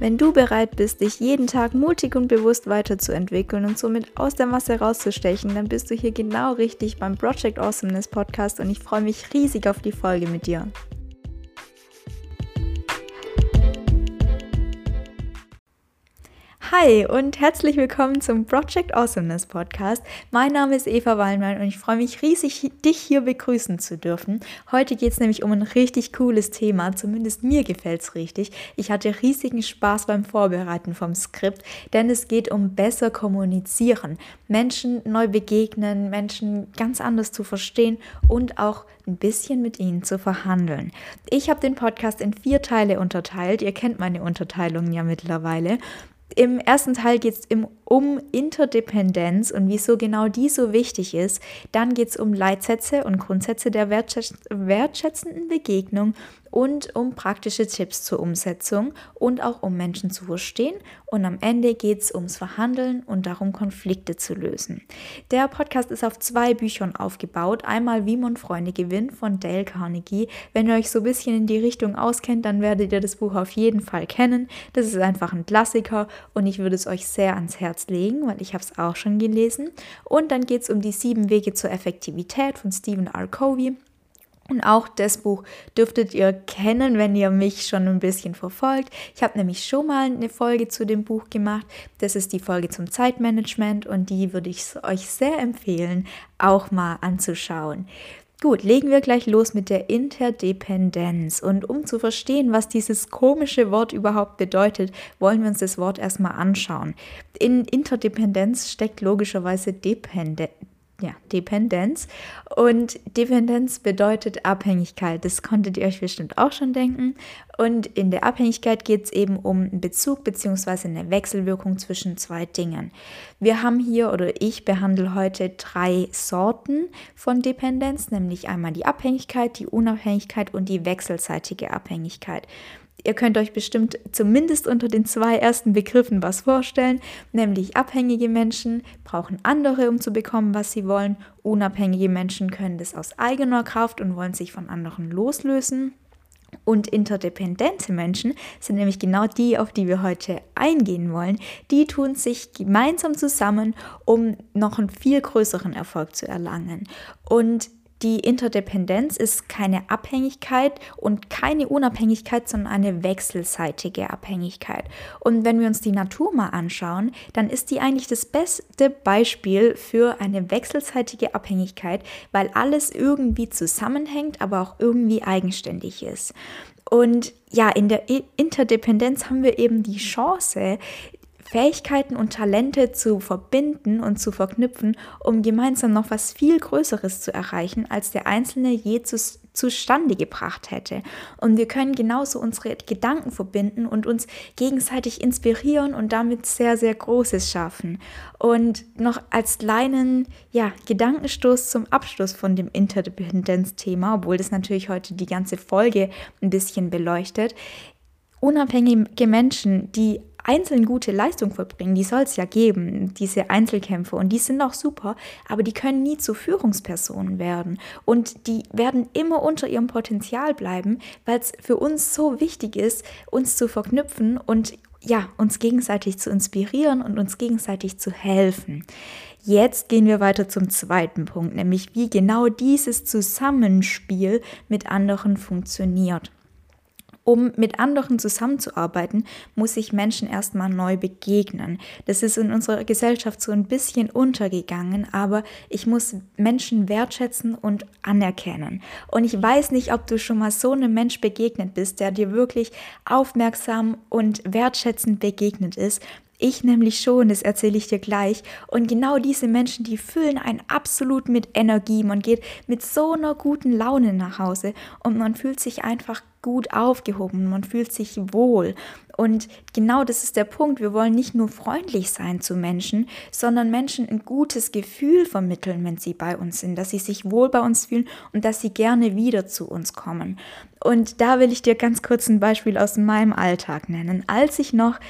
Wenn du bereit bist, dich jeden Tag mutig und bewusst weiterzuentwickeln und somit aus der Masse rauszustechen, dann bist du hier genau richtig beim Project Awesomeness Podcast und ich freue mich riesig auf die Folge mit dir. Hi und herzlich willkommen zum Project Awesomeness Podcast. Mein Name ist Eva Wallmann und ich freue mich riesig, dich hier begrüßen zu dürfen. Heute geht es nämlich um ein richtig cooles Thema, zumindest mir gefällt es richtig. Ich hatte riesigen Spaß beim Vorbereiten vom Skript, denn es geht um besser kommunizieren, Menschen neu begegnen, Menschen ganz anders zu verstehen und auch ein bisschen mit ihnen zu verhandeln. Ich habe den Podcast in vier Teile unterteilt. Ihr kennt meine Unterteilungen ja mittlerweile. Im ersten Teil geht es um Interdependenz und wieso genau die so wichtig ist. Dann geht es um Leitsätze und Grundsätze der wertschätzenden Begegnung und um praktische Tipps zur Umsetzung und auch um Menschen zu verstehen. Und am Ende geht es ums Verhandeln und darum, Konflikte zu lösen. Der Podcast ist auf zwei Büchern aufgebaut. Einmal Wie man Freunde gewinnt von Dale Carnegie. Wenn ihr euch so ein bisschen in die Richtung auskennt, dann werdet ihr das Buch auf jeden Fall kennen. Das ist einfach ein Klassiker und ich würde es euch sehr ans Herz legen, weil ich habe es auch schon gelesen. Und dann geht es um die sieben Wege zur Effektivität von Stephen R. Covey. Und auch das Buch dürftet ihr kennen, wenn ihr mich schon ein bisschen verfolgt. Ich habe nämlich schon mal eine Folge zu dem Buch gemacht. Das ist die Folge zum Zeitmanagement und die würde ich euch sehr empfehlen, auch mal anzuschauen. Gut, legen wir gleich los mit der Interdependenz. Und um zu verstehen, was dieses komische Wort überhaupt bedeutet, wollen wir uns das Wort erstmal anschauen. In Interdependenz steckt logischerweise Dependenz ja, Dependenz. Und Dependenz bedeutet Abhängigkeit. Das konntet ihr euch bestimmt auch schon denken. Und in der Abhängigkeit geht es eben um einen Bezug bzw. eine Wechselwirkung zwischen zwei Dingen. Wir haben hier oder ich behandle heute drei Sorten von Dependenz, nämlich einmal die Abhängigkeit, die Unabhängigkeit und die wechselseitige Abhängigkeit. Ihr könnt euch bestimmt zumindest unter den zwei ersten Begriffen was vorstellen, nämlich abhängige Menschen brauchen andere, um zu bekommen, was sie wollen. Unabhängige Menschen können das aus eigener Kraft und wollen sich von anderen loslösen. Und interdependente Menschen sind nämlich genau die, auf die wir heute eingehen wollen. Die tun sich gemeinsam zusammen, um noch einen viel größeren Erfolg zu erlangen. Und die Interdependenz ist keine Abhängigkeit und keine Unabhängigkeit, sondern eine wechselseitige Abhängigkeit. Und wenn wir uns die Natur mal anschauen, dann ist die eigentlich das beste Beispiel für eine wechselseitige Abhängigkeit, weil alles irgendwie zusammenhängt, aber auch irgendwie eigenständig ist. Und ja, in der Interdependenz haben wir eben die Chance, Fähigkeiten und Talente zu verbinden und zu verknüpfen, um gemeinsam noch was viel Größeres zu erreichen, als der Einzelne je zu, zustande gebracht hätte. Und wir können genauso unsere Gedanken verbinden und uns gegenseitig inspirieren und damit sehr, sehr Großes schaffen. Und noch als kleinen ja, Gedankenstoß zum Abschluss von dem Interdependenzthema, obwohl das natürlich heute die ganze Folge ein bisschen beleuchtet. Unabhängige Menschen, die einzeln gute Leistung vollbringen, die soll es ja geben, diese Einzelkämpfe. Und die sind auch super, aber die können nie zu Führungspersonen werden. Und die werden immer unter ihrem Potenzial bleiben, weil es für uns so wichtig ist, uns zu verknüpfen und ja, uns gegenseitig zu inspirieren und uns gegenseitig zu helfen. Jetzt gehen wir weiter zum zweiten Punkt, nämlich wie genau dieses Zusammenspiel mit anderen funktioniert um mit anderen zusammenzuarbeiten, muss ich Menschen erstmal neu begegnen. Das ist in unserer Gesellschaft so ein bisschen untergegangen, aber ich muss Menschen wertschätzen und anerkennen. Und ich weiß nicht, ob du schon mal so einem Mensch begegnet bist, der dir wirklich aufmerksam und wertschätzend begegnet ist, ich nämlich schon, das erzähle ich dir gleich. Und genau diese Menschen, die füllen einen absolut mit Energie. Man geht mit so einer guten Laune nach Hause und man fühlt sich einfach gut aufgehoben, man fühlt sich wohl. Und genau das ist der Punkt. Wir wollen nicht nur freundlich sein zu Menschen, sondern Menschen ein gutes Gefühl vermitteln, wenn sie bei uns sind, dass sie sich wohl bei uns fühlen und dass sie gerne wieder zu uns kommen. Und da will ich dir ganz kurz ein Beispiel aus meinem Alltag nennen. Als ich noch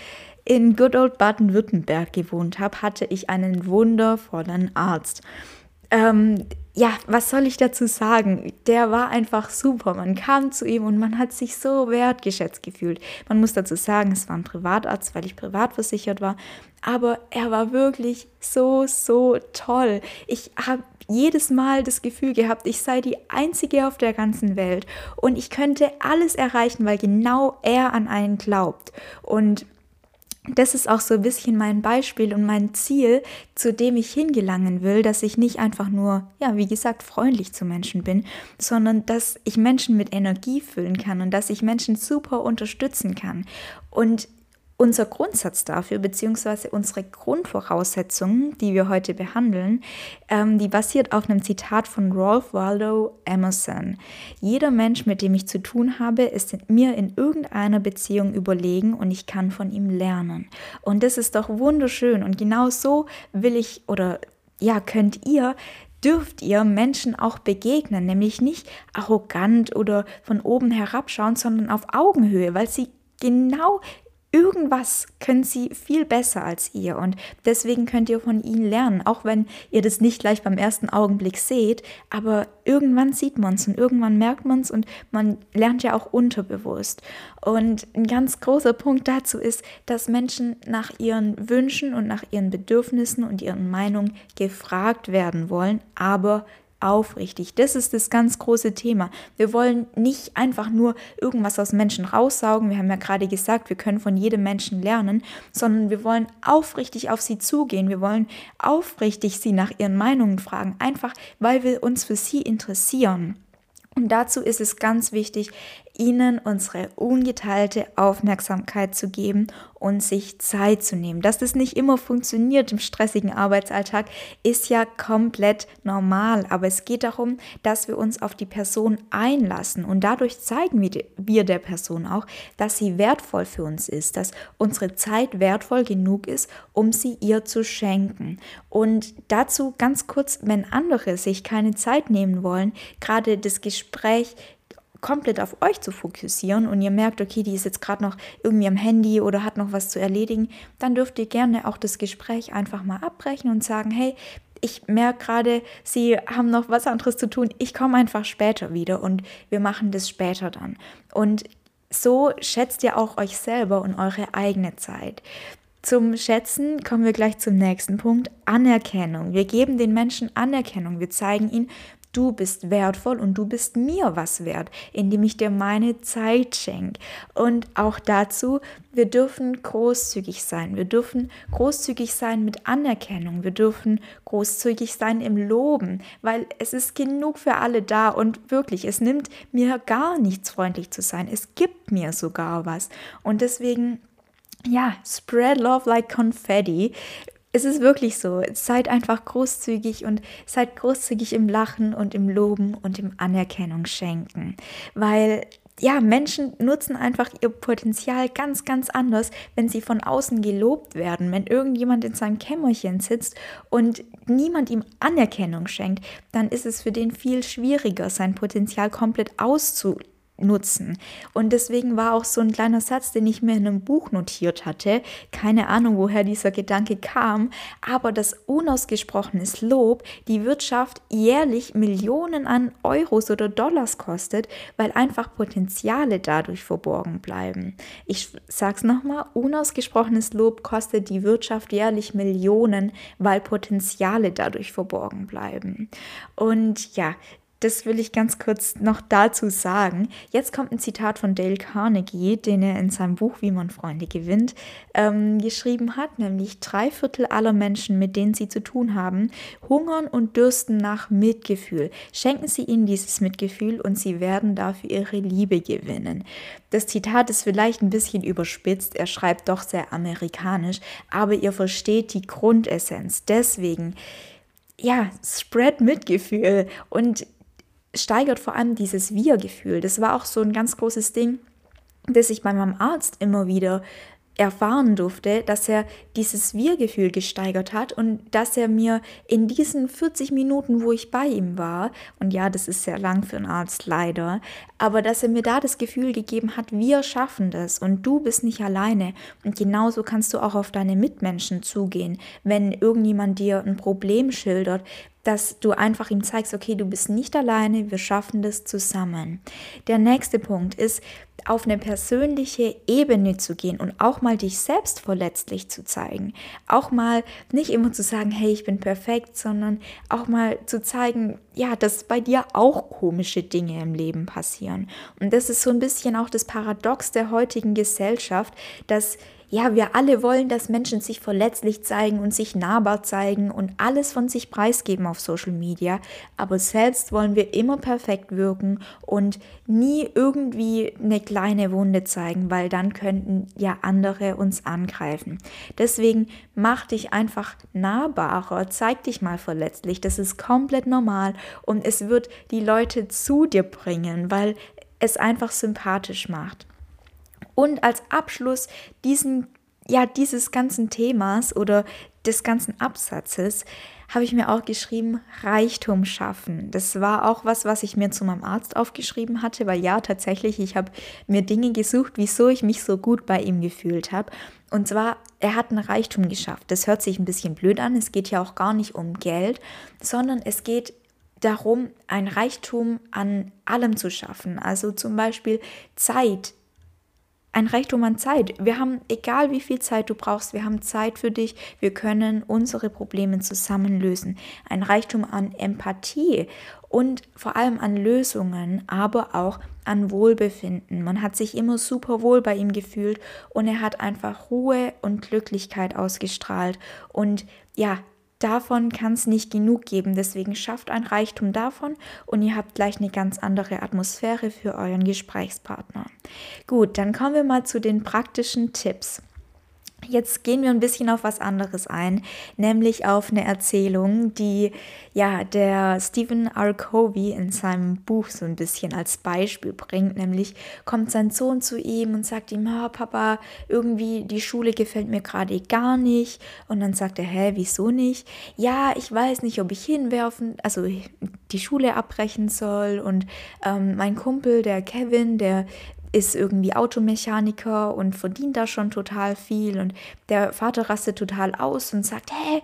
in Good Old Baden-Württemberg gewohnt habe, hatte ich einen wundervollen Arzt. ähm, ja, was soll ich dazu sagen? Der war einfach super. Man kam zu ihm und man hat sich so wertgeschätzt gefühlt. Man muss dazu sagen, es war ein Privatarzt, weil ich privat versichert war. Aber er war wirklich so, so toll. Ich habe jedes Mal das Gefühl gehabt, ich sei die Einzige auf der ganzen Welt und ich könnte alles erreichen, weil genau er an einen glaubt. Und das ist auch so ein bisschen mein Beispiel und mein Ziel, zu dem ich hingelangen will, dass ich nicht einfach nur, ja, wie gesagt, freundlich zu Menschen bin, sondern dass ich Menschen mit Energie füllen kann und dass ich Menschen super unterstützen kann. Und unser Grundsatz dafür, beziehungsweise unsere Grundvoraussetzungen, die wir heute behandeln, ähm, die basiert auf einem Zitat von Ralph Waldo Emerson. Jeder Mensch, mit dem ich zu tun habe, ist mir in irgendeiner Beziehung überlegen und ich kann von ihm lernen. Und das ist doch wunderschön. Und genau so will ich oder ja, könnt ihr dürft ihr Menschen auch begegnen, nämlich nicht arrogant oder von oben herabschauen, sondern auf Augenhöhe, weil sie genau irgendwas können sie viel besser als ihr und deswegen könnt ihr von ihnen lernen, auch wenn ihr das nicht gleich beim ersten Augenblick seht, aber irgendwann sieht man es und irgendwann merkt man es und man lernt ja auch unterbewusst. Und ein ganz großer Punkt dazu ist, dass Menschen nach ihren Wünschen und nach ihren Bedürfnissen und ihren Meinungen gefragt werden wollen, aber aufrichtig. Das ist das ganz große Thema. Wir wollen nicht einfach nur irgendwas aus Menschen raussaugen. Wir haben ja gerade gesagt, wir können von jedem Menschen lernen, sondern wir wollen aufrichtig auf sie zugehen. Wir wollen aufrichtig sie nach ihren Meinungen fragen, einfach weil wir uns für sie interessieren. Und dazu ist es ganz wichtig, ihnen unsere ungeteilte Aufmerksamkeit zu geben und sich Zeit zu nehmen. Dass das nicht immer funktioniert im stressigen Arbeitsalltag, ist ja komplett normal. Aber es geht darum, dass wir uns auf die Person einlassen und dadurch zeigen wir der Person auch, dass sie wertvoll für uns ist, dass unsere Zeit wertvoll genug ist, um sie ihr zu schenken. Und dazu ganz kurz, wenn andere sich keine Zeit nehmen wollen, gerade das Gespräch komplett auf euch zu fokussieren und ihr merkt, okay, die ist jetzt gerade noch irgendwie am Handy oder hat noch was zu erledigen, dann dürft ihr gerne auch das Gespräch einfach mal abbrechen und sagen, hey, ich merke gerade, Sie haben noch was anderes zu tun. Ich komme einfach später wieder und wir machen das später dann. Und so schätzt ihr auch euch selber und eure eigene Zeit. Zum Schätzen kommen wir gleich zum nächsten Punkt, Anerkennung. Wir geben den Menschen Anerkennung. Wir zeigen ihnen, Du bist wertvoll und du bist mir was wert, indem ich dir meine Zeit schenke. Und auch dazu, wir dürfen großzügig sein. Wir dürfen großzügig sein mit Anerkennung. Wir dürfen großzügig sein im Loben, weil es ist genug für alle da und wirklich, es nimmt mir gar nichts freundlich zu sein. Es gibt mir sogar was. Und deswegen ja, spread love like confetti es ist wirklich so. Seid einfach großzügig und seid großzügig im Lachen und im Loben und im Anerkennung schenken. Weil ja, Menschen nutzen einfach ihr Potenzial ganz, ganz anders, wenn sie von außen gelobt werden. Wenn irgendjemand in seinem Kämmerchen sitzt und niemand ihm Anerkennung schenkt, dann ist es für den viel schwieriger, sein Potenzial komplett auszuleben nutzen. Und deswegen war auch so ein kleiner Satz, den ich mir in einem Buch notiert hatte. Keine Ahnung, woher dieser Gedanke kam, aber das unausgesprochenes Lob die Wirtschaft jährlich Millionen an Euros oder Dollars kostet, weil einfach Potenziale dadurch verborgen bleiben. Ich sag's nochmal, unausgesprochenes Lob kostet die Wirtschaft jährlich Millionen, weil Potenziale dadurch verborgen bleiben. Und ja, das will ich ganz kurz noch dazu sagen. Jetzt kommt ein Zitat von Dale Carnegie, den er in seinem Buch Wie man Freunde gewinnt ähm, geschrieben hat, nämlich drei Viertel aller Menschen, mit denen sie zu tun haben, hungern und dürsten nach Mitgefühl. Schenken Sie ihnen dieses Mitgefühl und sie werden dafür ihre Liebe gewinnen. Das Zitat ist vielleicht ein bisschen überspitzt, er schreibt doch sehr amerikanisch, aber ihr versteht die Grundessenz. Deswegen ja, spread Mitgefühl und steigert vor allem dieses Wir-Gefühl. Das war auch so ein ganz großes Ding, das ich bei meinem Arzt immer wieder erfahren durfte, dass er dieses Wir-Gefühl gesteigert hat und dass er mir in diesen 40 Minuten, wo ich bei ihm war, und ja, das ist sehr lang für einen Arzt leider, aber dass er mir da das Gefühl gegeben hat, wir schaffen das und du bist nicht alleine. Und genauso kannst du auch auf deine Mitmenschen zugehen. Wenn irgendjemand dir ein Problem schildert, dass du einfach ihm zeigst, okay, du bist nicht alleine, wir schaffen das zusammen. Der nächste Punkt ist, auf eine persönliche Ebene zu gehen und auch mal dich selbst verletzlich zu zeigen. Auch mal nicht immer zu sagen, hey, ich bin perfekt, sondern auch mal zu zeigen, ja, dass bei dir auch komische Dinge im Leben passieren. Und das ist so ein bisschen auch das Paradox der heutigen Gesellschaft, dass ja, wir alle wollen, dass Menschen sich verletzlich zeigen und sich nahbar zeigen und alles von sich preisgeben auf Social Media, aber selbst wollen wir immer perfekt wirken und nie irgendwie eine kleine Wunde zeigen, weil dann könnten ja andere uns angreifen. Deswegen mach dich einfach nahbarer, zeig dich mal verletzlich, das ist komplett normal und es wird die Leute zu dir bringen, weil es einfach sympathisch macht. Und als Abschluss diesen, ja, dieses ganzen Themas oder des ganzen Absatzes habe ich mir auch geschrieben, Reichtum schaffen. Das war auch was, was ich mir zu meinem Arzt aufgeschrieben hatte, weil ja, tatsächlich, ich habe mir Dinge gesucht, wieso ich mich so gut bei ihm gefühlt habe. Und zwar, er hat einen Reichtum geschafft. Das hört sich ein bisschen blöd an. Es geht ja auch gar nicht um Geld, sondern es geht darum, ein Reichtum an allem zu schaffen. Also zum Beispiel Zeit, ein Reichtum an Zeit. Wir haben, egal wie viel Zeit du brauchst, wir haben Zeit für dich. Wir können unsere Probleme zusammen lösen. Ein Reichtum an Empathie und vor allem an Lösungen, aber auch an Wohlbefinden. Man hat sich immer super wohl bei ihm gefühlt und er hat einfach Ruhe und Glücklichkeit ausgestrahlt. Und ja, davon kann es nicht genug geben. Deswegen schafft ein Reichtum davon und ihr habt gleich eine ganz andere Atmosphäre für euren Gesprächspartner. Gut, dann kommen wir mal zu den praktischen Tipps. Jetzt gehen wir ein bisschen auf was anderes ein, nämlich auf eine Erzählung, die ja der Stephen R. Covey in seinem Buch so ein bisschen als Beispiel bringt. Nämlich kommt sein Sohn zu ihm und sagt ihm, oh, Papa, irgendwie die Schule gefällt mir gerade gar nicht. Und dann sagt er, hä, wieso nicht? Ja, ich weiß nicht, ob ich hinwerfen, also die Schule abbrechen soll. Und ähm, mein Kumpel, der Kevin, der ist irgendwie Automechaniker und verdient da schon total viel und der Vater rastet total aus und sagt, hä,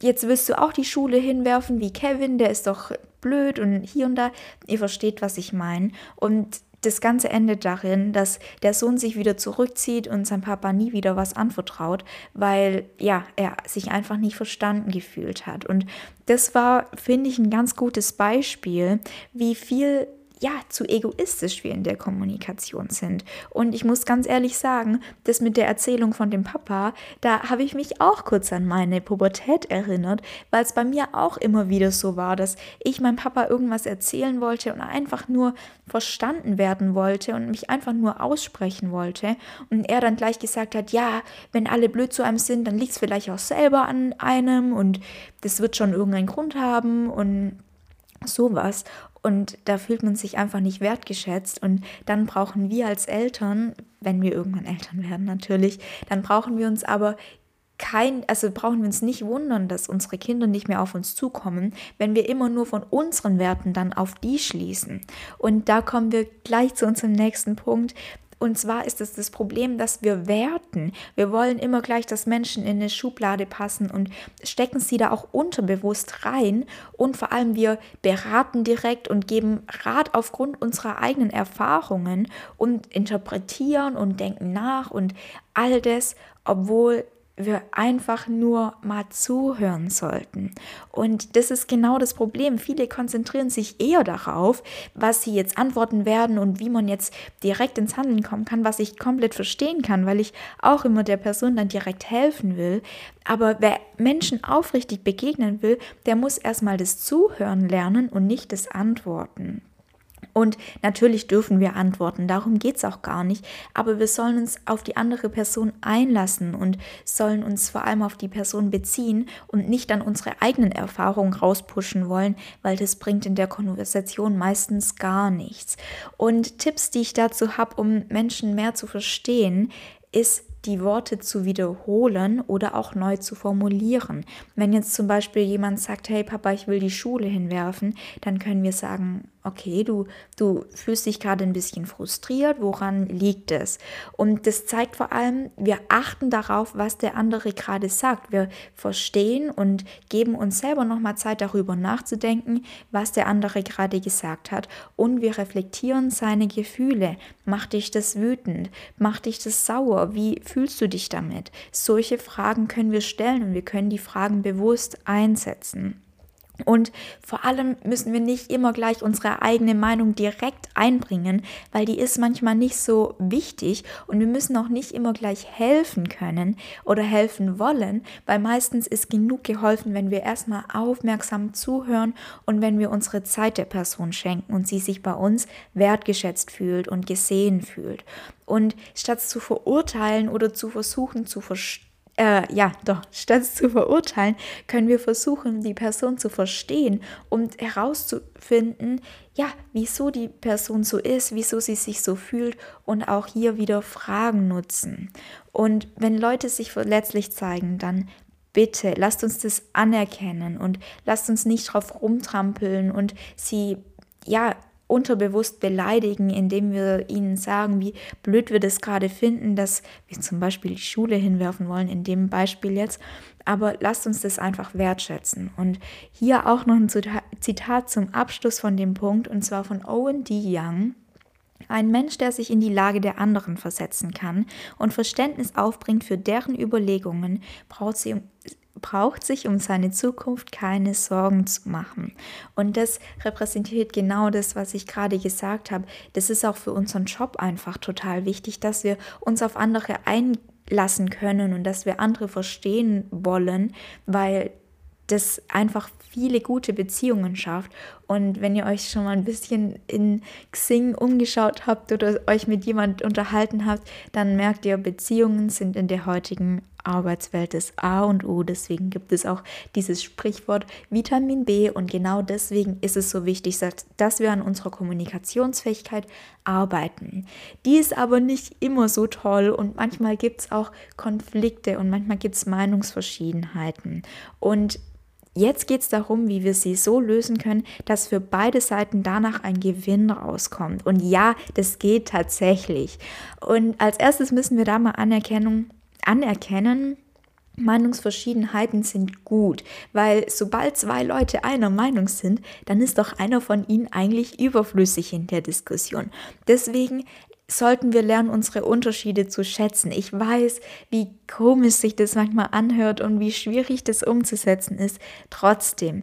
jetzt willst du auch die Schule hinwerfen wie Kevin, der ist doch blöd und hier und da. Ihr versteht, was ich meine. Und das Ganze endet darin, dass der Sohn sich wieder zurückzieht und sein Papa nie wieder was anvertraut, weil ja, er sich einfach nicht verstanden gefühlt hat. Und das war, finde ich, ein ganz gutes Beispiel, wie viel ja, zu egoistisch wir in der Kommunikation sind. Und ich muss ganz ehrlich sagen, das mit der Erzählung von dem Papa, da habe ich mich auch kurz an meine Pubertät erinnert, weil es bei mir auch immer wieder so war, dass ich meinem Papa irgendwas erzählen wollte und einfach nur verstanden werden wollte und mich einfach nur aussprechen wollte. Und er dann gleich gesagt hat, ja, wenn alle blöd zu einem sind, dann liegt es vielleicht auch selber an einem und das wird schon irgendeinen Grund haben und sowas. Und da fühlt man sich einfach nicht wertgeschätzt. Und dann brauchen wir als Eltern, wenn wir irgendwann Eltern werden natürlich, dann brauchen wir uns aber kein, also brauchen wir uns nicht wundern, dass unsere Kinder nicht mehr auf uns zukommen, wenn wir immer nur von unseren Werten dann auf die schließen. Und da kommen wir gleich zu unserem nächsten Punkt. Und zwar ist es das Problem, dass wir werten. Wir wollen immer gleich, dass Menschen in eine Schublade passen und stecken sie da auch unterbewusst rein. Und vor allem wir beraten direkt und geben Rat aufgrund unserer eigenen Erfahrungen und interpretieren und denken nach und all das, obwohl wir einfach nur mal zuhören sollten. Und das ist genau das Problem. Viele konzentrieren sich eher darauf, was sie jetzt antworten werden und wie man jetzt direkt ins Handeln kommen kann, was ich komplett verstehen kann, weil ich auch immer der Person dann direkt helfen will. Aber wer Menschen aufrichtig begegnen will, der muss erstmal das Zuhören lernen und nicht das Antworten. Und natürlich dürfen wir antworten, darum geht es auch gar nicht. Aber wir sollen uns auf die andere Person einlassen und sollen uns vor allem auf die Person beziehen und nicht dann unsere eigenen Erfahrungen rauspushen wollen, weil das bringt in der Konversation meistens gar nichts. Und Tipps, die ich dazu habe, um Menschen mehr zu verstehen, ist die Worte zu wiederholen oder auch neu zu formulieren. Wenn jetzt zum Beispiel jemand sagt, hey Papa, ich will die Schule hinwerfen, dann können wir sagen, okay, du, du fühlst dich gerade ein bisschen frustriert, woran liegt es? Und das zeigt vor allem, wir achten darauf, was der andere gerade sagt. Wir verstehen und geben uns selber nochmal Zeit darüber nachzudenken, was der andere gerade gesagt hat. Und wir reflektieren seine Gefühle. Macht dich das wütend? Macht dich das sauer? Wie fühlst du dich damit? Solche Fragen können wir stellen und wir können die Fragen bewusst einsetzen. Und vor allem müssen wir nicht immer gleich unsere eigene Meinung direkt einbringen, weil die ist manchmal nicht so wichtig und wir müssen auch nicht immer gleich helfen können oder helfen wollen, weil meistens ist genug geholfen, wenn wir erstmal aufmerksam zuhören und wenn wir unsere Zeit der Person schenken und sie sich bei uns wertgeschätzt fühlt und gesehen fühlt. Und statt zu verurteilen oder zu versuchen zu verstehen, äh, ja, doch, statt zu verurteilen, können wir versuchen, die Person zu verstehen und herauszufinden, ja, wieso die Person so ist, wieso sie sich so fühlt und auch hier wieder Fragen nutzen. Und wenn Leute sich verletzlich zeigen, dann bitte lasst uns das anerkennen und lasst uns nicht drauf rumtrampeln und sie ja unterbewusst beleidigen, indem wir ihnen sagen, wie blöd wir das gerade finden, dass wir zum Beispiel die Schule hinwerfen wollen, in dem Beispiel jetzt. Aber lasst uns das einfach wertschätzen. Und hier auch noch ein Zitat zum Abschluss von dem Punkt, und zwar von Owen D. Young. Ein Mensch, der sich in die Lage der anderen versetzen kann und Verständnis aufbringt für deren Überlegungen, braucht sie braucht sich um seine Zukunft keine Sorgen zu machen. Und das repräsentiert genau das, was ich gerade gesagt habe. Das ist auch für unseren Job einfach total wichtig, dass wir uns auf andere einlassen können und dass wir andere verstehen wollen, weil das einfach viele gute Beziehungen schafft. Und wenn ihr euch schon mal ein bisschen in Xing umgeschaut habt oder euch mit jemand unterhalten habt, dann merkt ihr, Beziehungen sind in der heutigen Arbeitswelt das A und O. Deswegen gibt es auch dieses Sprichwort Vitamin B und genau deswegen ist es so wichtig, dass wir an unserer Kommunikationsfähigkeit arbeiten. Die ist aber nicht immer so toll und manchmal gibt es auch Konflikte und manchmal gibt es Meinungsverschiedenheiten. Und Jetzt geht es darum, wie wir sie so lösen können, dass für beide Seiten danach ein Gewinn rauskommt. Und ja, das geht tatsächlich. Und als erstes müssen wir da mal Anerkennung, anerkennen, Meinungsverschiedenheiten sind gut, weil sobald zwei Leute einer Meinung sind, dann ist doch einer von ihnen eigentlich überflüssig in der Diskussion. Deswegen sollten wir lernen, unsere Unterschiede zu schätzen. Ich weiß, wie komisch sich das manchmal anhört und wie schwierig das umzusetzen ist. Trotzdem.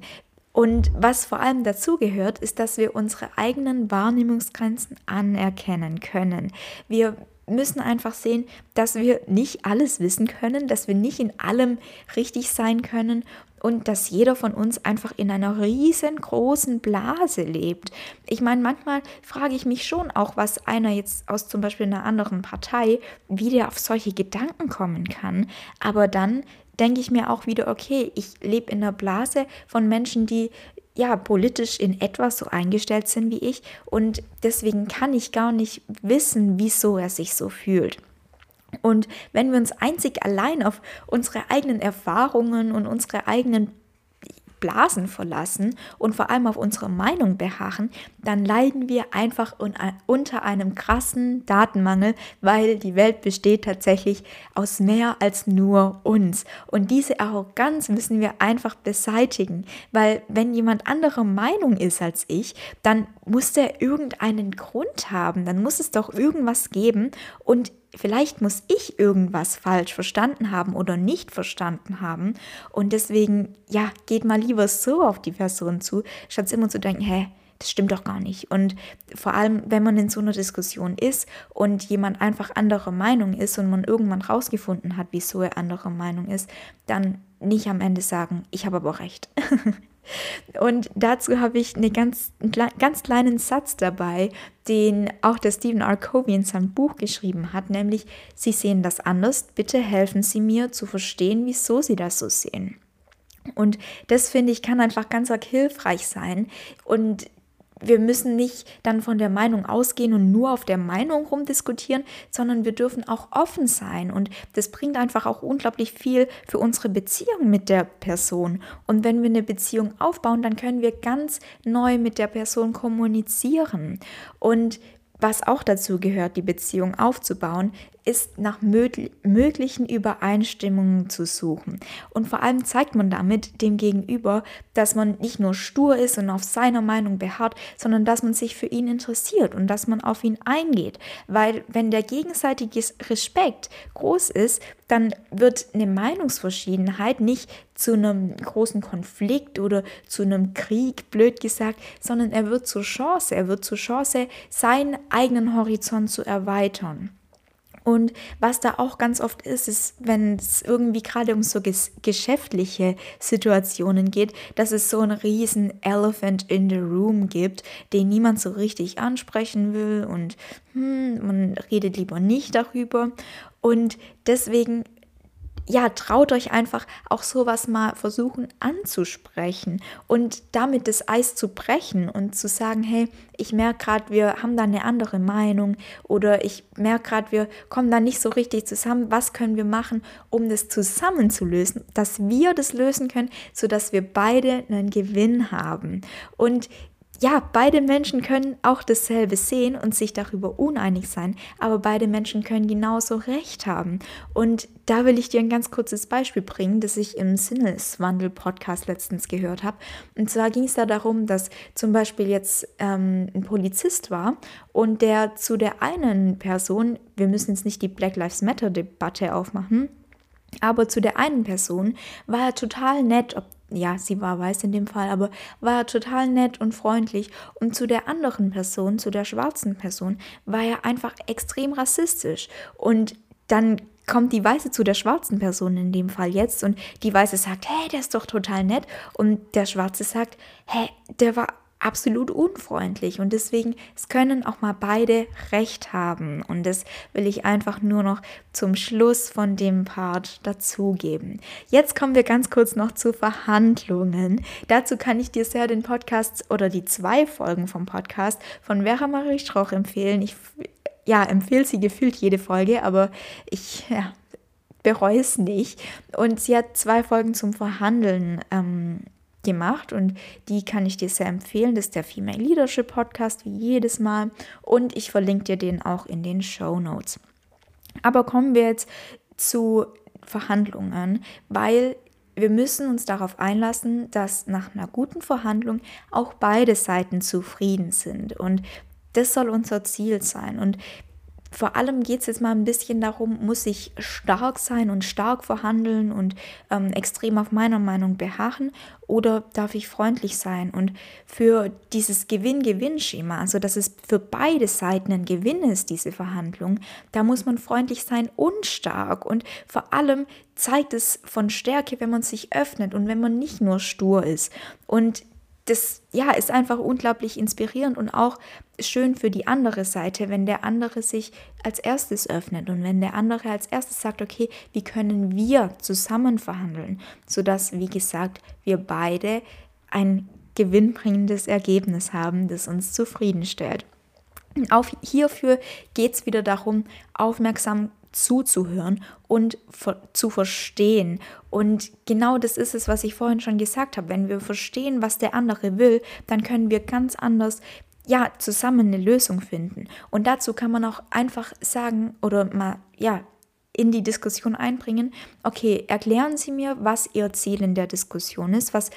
Und was vor allem dazu gehört, ist, dass wir unsere eigenen Wahrnehmungsgrenzen anerkennen können. Wir müssen einfach sehen, dass wir nicht alles wissen können, dass wir nicht in allem richtig sein können und dass jeder von uns einfach in einer riesengroßen Blase lebt. Ich meine, manchmal frage ich mich schon auch, was einer jetzt aus zum Beispiel einer anderen Partei, wie der auf solche Gedanken kommen kann. Aber dann denke ich mir auch wieder, okay, ich lebe in einer Blase von Menschen, die ja politisch in etwas so eingestellt sind wie ich und deswegen kann ich gar nicht wissen, wieso er sich so fühlt. Und wenn wir uns einzig allein auf unsere eigenen Erfahrungen und unsere eigenen Blasen verlassen und vor allem auf unsere Meinung beharren, dann leiden wir einfach unter einem krassen Datenmangel, weil die Welt besteht tatsächlich aus mehr als nur uns. Und diese Arroganz müssen wir einfach beseitigen, weil wenn jemand anderer Meinung ist als ich, dann muss der irgendeinen Grund haben, dann muss es doch irgendwas geben und vielleicht muss ich irgendwas falsch verstanden haben oder nicht verstanden haben. Und deswegen, ja, geht mal lieber so auf die Person zu, statt immer zu denken, hä, das stimmt doch gar nicht. Und vor allem, wenn man in so einer Diskussion ist und jemand einfach anderer Meinung ist und man irgendwann rausgefunden hat, wieso er anderer Meinung ist, dann nicht am Ende sagen, ich habe aber recht. Und dazu habe ich eine ganz, einen ganz kleinen Satz dabei, den auch der Stephen R. Covey in seinem Buch geschrieben hat, nämlich, Sie sehen das anders, bitte helfen Sie mir zu verstehen, wieso Sie das so sehen. Und das finde ich kann einfach ganz arg hilfreich sein. Und wir müssen nicht dann von der Meinung ausgehen und nur auf der Meinung rumdiskutieren, sondern wir dürfen auch offen sein. Und das bringt einfach auch unglaublich viel für unsere Beziehung mit der Person. Und wenn wir eine Beziehung aufbauen, dann können wir ganz neu mit der Person kommunizieren. Und was auch dazu gehört, die Beziehung aufzubauen, ist nach möglichen Übereinstimmungen zu suchen. Und vor allem zeigt man damit dem Gegenüber, dass man nicht nur stur ist und auf seiner Meinung beharrt, sondern dass man sich für ihn interessiert und dass man auf ihn eingeht. Weil wenn der gegenseitige Respekt groß ist, dann wird eine Meinungsverschiedenheit nicht zu einem großen Konflikt oder zu einem Krieg, blöd gesagt, sondern er wird zur Chance, er wird zur Chance, seinen eigenen Horizont zu erweitern. Und was da auch ganz oft ist, ist, wenn es irgendwie gerade um so ges geschäftliche Situationen geht, dass es so einen riesen Elephant in the Room gibt, den niemand so richtig ansprechen will und hm, man redet lieber nicht darüber. Und deswegen ja, traut euch einfach auch sowas mal versuchen anzusprechen und damit das Eis zu brechen und zu sagen, hey, ich merke gerade, wir haben da eine andere Meinung oder ich merke gerade, wir kommen da nicht so richtig zusammen. Was können wir machen, um das zusammen zu lösen, dass wir das lösen können, sodass wir beide einen Gewinn haben. Und ja, beide Menschen können auch dasselbe sehen und sich darüber uneinig sein, aber beide Menschen können genauso recht haben. Und da will ich dir ein ganz kurzes Beispiel bringen, das ich im Sinneswandel-Podcast letztens gehört habe. Und zwar ging es da darum, dass zum Beispiel jetzt ähm, ein Polizist war und der zu der einen Person, wir müssen jetzt nicht die Black Lives Matter-Debatte aufmachen, aber zu der einen Person war er total nett, ob ja, sie war weiß in dem Fall, aber war total nett und freundlich. Und zu der anderen Person, zu der schwarzen Person, war er einfach extrem rassistisch. Und dann kommt die Weiße zu der schwarzen Person in dem Fall jetzt und die Weiße sagt, hey, der ist doch total nett. Und der Schwarze sagt, hey, der war absolut unfreundlich und deswegen es können auch mal beide recht haben und das will ich einfach nur noch zum Schluss von dem Part dazugeben. Jetzt kommen wir ganz kurz noch zu Verhandlungen. Dazu kann ich dir sehr den Podcast oder die zwei Folgen vom Podcast von Vera Marie Strauch empfehlen. Ich ja, empfehle sie gefühlt jede Folge, aber ich ja, bereue es nicht. Und sie hat zwei Folgen zum Verhandeln ähm, gemacht und die kann ich dir sehr empfehlen. Das ist der Female Leadership Podcast, wie jedes Mal. Und ich verlinke dir den auch in den Show Notes. Aber kommen wir jetzt zu Verhandlungen, weil wir müssen uns darauf einlassen, dass nach einer guten Verhandlung auch beide Seiten zufrieden sind. Und das soll unser Ziel sein. Und vor allem geht es jetzt mal ein bisschen darum, muss ich stark sein und stark verhandeln und ähm, extrem auf meiner Meinung beharren oder darf ich freundlich sein? Und für dieses Gewinn-Gewinn-Schema, also dass es für beide Seiten ein Gewinn ist, diese Verhandlung, da muss man freundlich sein und stark. Und vor allem zeigt es von Stärke, wenn man sich öffnet und wenn man nicht nur stur ist. Und das ja, ist einfach unglaublich inspirierend und auch schön für die andere Seite, wenn der andere sich als erstes öffnet und wenn der andere als erstes sagt, okay, wie können wir zusammen verhandeln, sodass, wie gesagt, wir beide ein gewinnbringendes Ergebnis haben, das uns zufriedenstellt. Auch hierfür geht es wieder darum, aufmerksam zuzuhören und zu verstehen. Und genau das ist es, was ich vorhin schon gesagt habe. Wenn wir verstehen, was der andere will, dann können wir ganz anders ja, zusammen eine Lösung finden. Und dazu kann man auch einfach sagen oder mal, ja, in die Diskussion einbringen, okay, erklären Sie mir, was Ihr Ziel in der Diskussion ist, was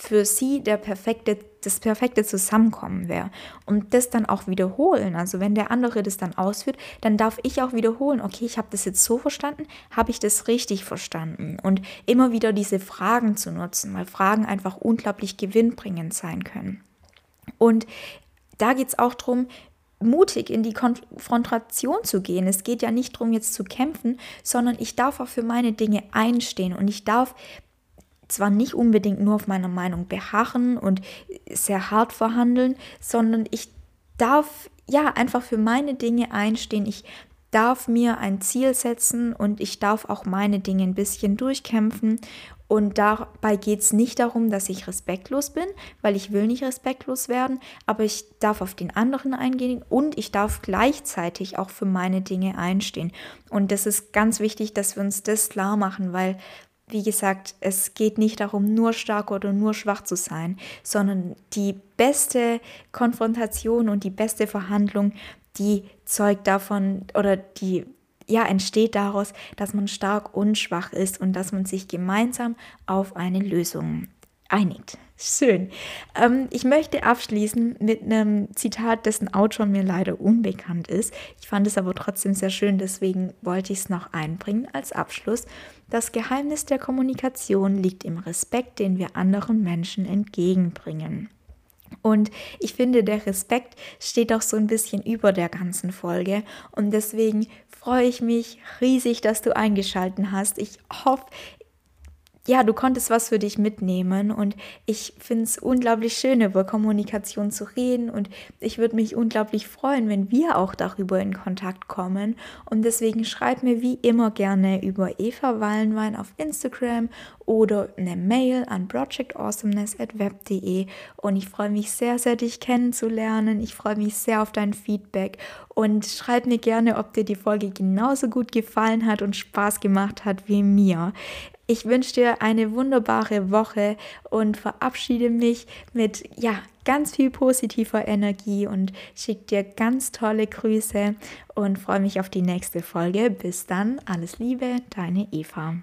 für sie der perfekte, das perfekte Zusammenkommen wäre. Und das dann auch wiederholen. Also wenn der andere das dann ausführt, dann darf ich auch wiederholen, okay, ich habe das jetzt so verstanden, habe ich das richtig verstanden? Und immer wieder diese Fragen zu nutzen, weil Fragen einfach unglaublich gewinnbringend sein können. Und da geht es auch darum, mutig in die Konfrontation zu gehen. Es geht ja nicht darum, jetzt zu kämpfen, sondern ich darf auch für meine Dinge einstehen und ich darf zwar nicht unbedingt nur auf meiner Meinung beharren und sehr hart verhandeln, sondern ich darf ja einfach für meine Dinge einstehen. Ich darf mir ein Ziel setzen und ich darf auch meine Dinge ein bisschen durchkämpfen. Und dabei geht es nicht darum, dass ich respektlos bin, weil ich will nicht respektlos werden, aber ich darf auf den anderen eingehen und ich darf gleichzeitig auch für meine Dinge einstehen. Und das ist ganz wichtig, dass wir uns das klar machen, weil wie gesagt, es geht nicht darum, nur stark oder nur schwach zu sein, sondern die beste Konfrontation und die beste Verhandlung, die zeugt davon oder die ja, entsteht daraus, dass man stark und schwach ist und dass man sich gemeinsam auf eine Lösung einigt. Schön. Ähm, ich möchte abschließen mit einem Zitat, dessen Autor mir leider unbekannt ist. Ich fand es aber trotzdem sehr schön, deswegen wollte ich es noch einbringen als Abschluss. Das Geheimnis der Kommunikation liegt im Respekt, den wir anderen Menschen entgegenbringen. Und ich finde, der Respekt steht auch so ein bisschen über der ganzen Folge. Und deswegen freue ich mich riesig, dass du eingeschalten hast. Ich hoffe, ja, du konntest was für dich mitnehmen und ich finde es unglaublich schön, über Kommunikation zu reden und ich würde mich unglaublich freuen, wenn wir auch darüber in Kontakt kommen und deswegen schreib mir wie immer gerne über Eva Wallenwein auf Instagram oder eine Mail an projectawesomeness.web.de und ich freue mich sehr, sehr, dich kennenzulernen. Ich freue mich sehr auf dein Feedback und schreib mir gerne, ob dir die Folge genauso gut gefallen hat und Spaß gemacht hat wie mir. Ich wünsche dir eine wunderbare Woche und verabschiede mich mit ja, ganz viel positiver Energie und schicke dir ganz tolle Grüße und freue mich auf die nächste Folge. Bis dann, alles Liebe, deine Eva.